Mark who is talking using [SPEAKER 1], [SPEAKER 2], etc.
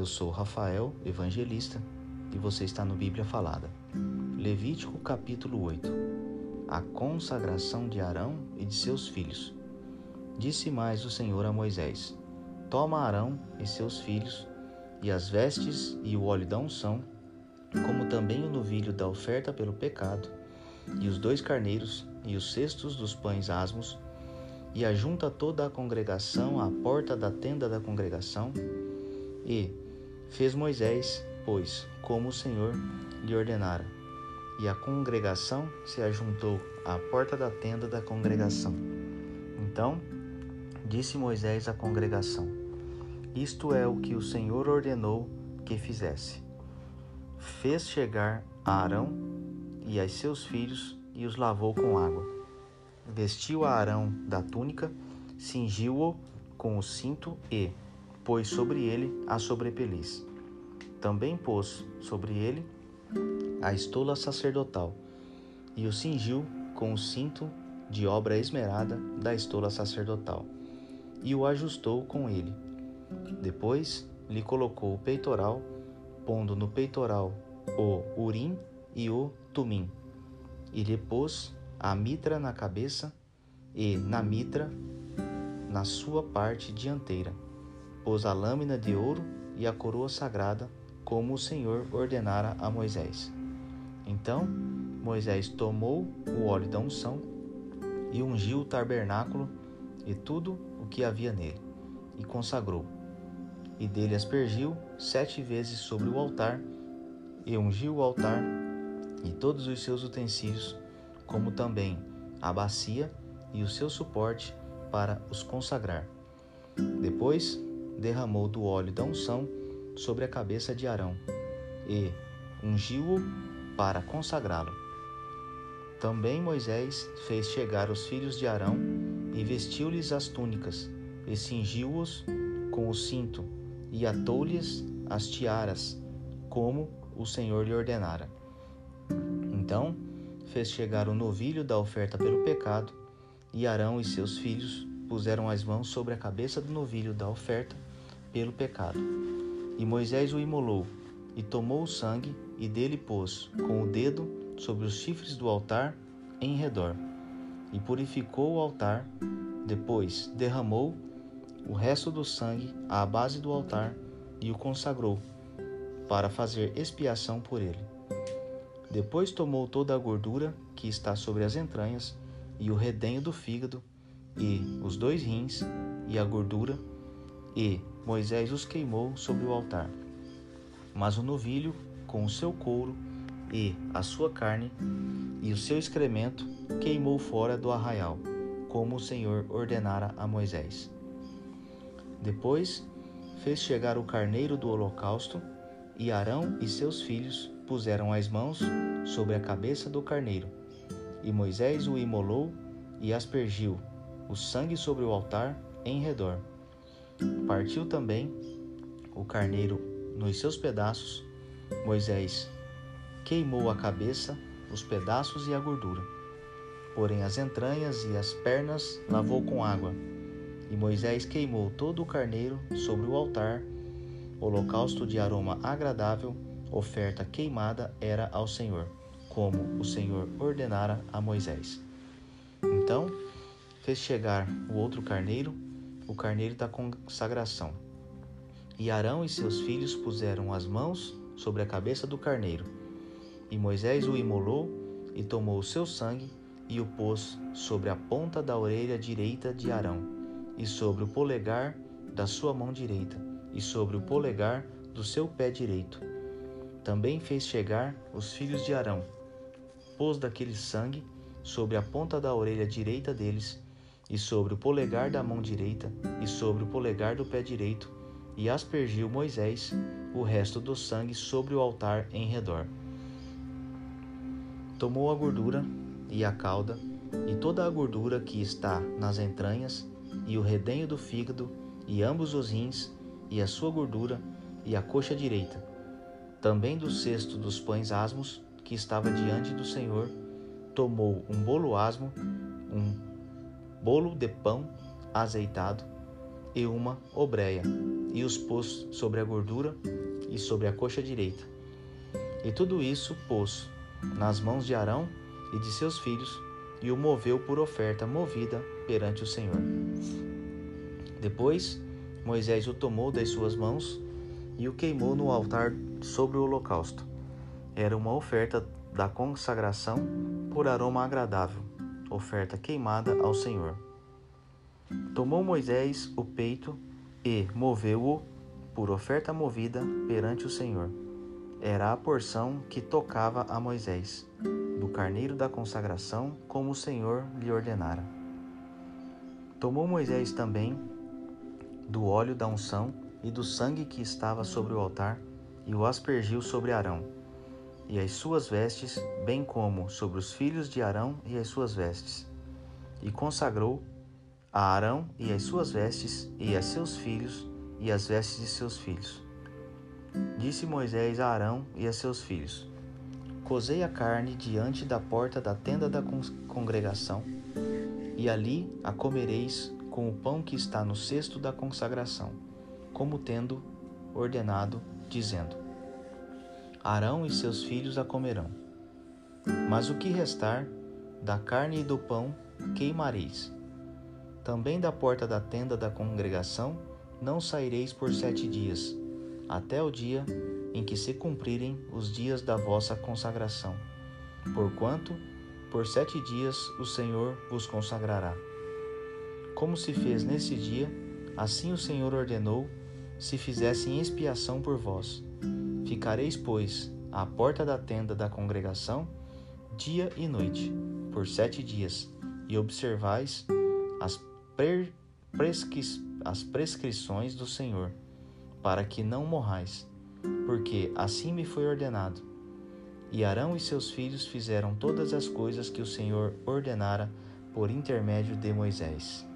[SPEAKER 1] Eu sou Rafael, evangelista, e você está no Bíblia Falada. Levítico capítulo 8 A consagração de Arão e de seus filhos. Disse mais o Senhor a Moisés: Toma Arão e seus filhos, e as vestes e o óleo da unção, como também o novilho da oferta pelo pecado, e os dois carneiros, e os cestos dos pães asmos, e ajunta toda a congregação à porta da tenda da congregação, e fez Moisés, pois, como o Senhor lhe ordenara. E a congregação se ajuntou à porta da tenda da congregação. Então disse Moisés à congregação: Isto é o que o Senhor ordenou que fizesse. Fez chegar a Arão e a seus filhos e os lavou com água. Vestiu a Arão da túnica, cingiu-o com o cinto e, pôs sobre ele a sobrepeliz. Também pôs sobre ele a estola sacerdotal e o cingiu com o cinto de obra esmerada da estola sacerdotal e o ajustou com ele. Depois lhe colocou o peitoral, pondo no peitoral o urim e o tumim, e lhe pôs a mitra na cabeça e na mitra na sua parte dianteira pôs a lâmina de ouro e a coroa sagrada, como o Senhor ordenara a Moisés. Então Moisés tomou o óleo da unção e ungiu o tabernáculo e tudo o que havia nele, e consagrou. E dele aspergiu sete vezes sobre o altar, e ungiu o altar e todos os seus utensílios, como também a bacia e o seu suporte para os consagrar. Depois derramou do óleo da unção sobre a cabeça de Arão e ungiu-o para consagrá-lo. Também Moisés fez chegar os filhos de Arão e vestiu-lhes as túnicas e cingiu-os com o cinto e atou-lhes as tiaras, como o Senhor lhe ordenara. Então fez chegar o novilho da oferta pelo pecado, e Arão e seus filhos puseram as mãos sobre a cabeça do novilho da oferta pelo pecado. E Moisés o imolou, e tomou o sangue, e dele pôs com o dedo sobre os chifres do altar em redor, e purificou o altar. Depois derramou o resto do sangue à base do altar e o consagrou, para fazer expiação por ele. Depois tomou toda a gordura que está sobre as entranhas, e o redenho do fígado, e os dois rins, e a gordura, e Moisés os queimou sobre o altar. Mas o novilho, com o seu couro e a sua carne e o seu excremento, queimou fora do arraial, como o Senhor ordenara a Moisés. Depois fez chegar o carneiro do holocausto, e Arão e seus filhos puseram as mãos sobre a cabeça do carneiro. E Moisés o imolou e aspergiu o sangue sobre o altar em redor. Partiu também o carneiro nos seus pedaços. Moisés queimou a cabeça, os pedaços e a gordura. Porém, as entranhas e as pernas lavou com água. E Moisés queimou todo o carneiro sobre o altar. Holocausto de aroma agradável, oferta queimada era ao Senhor, como o Senhor ordenara a Moisés. Então fez chegar o outro carneiro o carneiro da consagração. E Arão e seus filhos puseram as mãos sobre a cabeça do carneiro. E Moisés o imolou e tomou o seu sangue e o pôs sobre a ponta da orelha direita de Arão, e sobre o polegar da sua mão direita, e sobre o polegar do seu pé direito. Também fez chegar os filhos de Arão, pôs daquele sangue sobre a ponta da orelha direita deles e sobre o polegar da mão direita e sobre o polegar do pé direito, e aspergiu Moisés o resto do sangue sobre o altar em redor. Tomou a gordura e a cauda, e toda a gordura que está nas entranhas, e o redenho do fígado, e ambos os rins, e a sua gordura, e a coxa direita. Também do cesto dos pães asmos, que estava diante do Senhor, tomou um bolo asmo, um bolo de pão azeitado e uma obreia, e os pôs sobre a gordura e sobre a coxa direita. E tudo isso pôs nas mãos de Arão e de seus filhos, e o moveu por oferta movida perante o Senhor. Depois, Moisés o tomou das suas mãos e o queimou no altar sobre o holocausto. Era uma oferta da consagração por aroma agradável, oferta queimada ao Senhor. Tomou Moisés o peito e moveu-o por oferta movida perante o Senhor. Era a porção que tocava a Moisés, do carneiro da consagração, como o Senhor lhe ordenara. Tomou Moisés também do óleo da unção e do sangue que estava sobre o altar e o aspergiu sobre Arão e as suas vestes, bem como sobre os filhos de Arão e as suas vestes. E consagrou a Arão e as suas vestes, e a seus filhos e as vestes de seus filhos. Disse Moisés a Arão e a seus filhos: Cozei a carne diante da porta da tenda da congregação, e ali a comereis com o pão que está no cesto da consagração, como tendo ordenado, dizendo: Arão e seus filhos a comerão. Mas o que restar, da carne e do pão queimareis. Também da porta da tenda da congregação não saireis por sete dias, até o dia em que se cumprirem os dias da vossa consagração. Porquanto, por sete dias o Senhor vos consagrará. Como se fez nesse dia, assim o Senhor ordenou, se fizessem expiação por vós. Ficareis, pois, à porta da tenda da congregação, dia e noite, por sete dias, e observais as, pre prescri as prescrições do Senhor, para que não morrais, porque assim me foi ordenado. E Arão e seus filhos fizeram todas as coisas que o Senhor ordenara por intermédio de Moisés.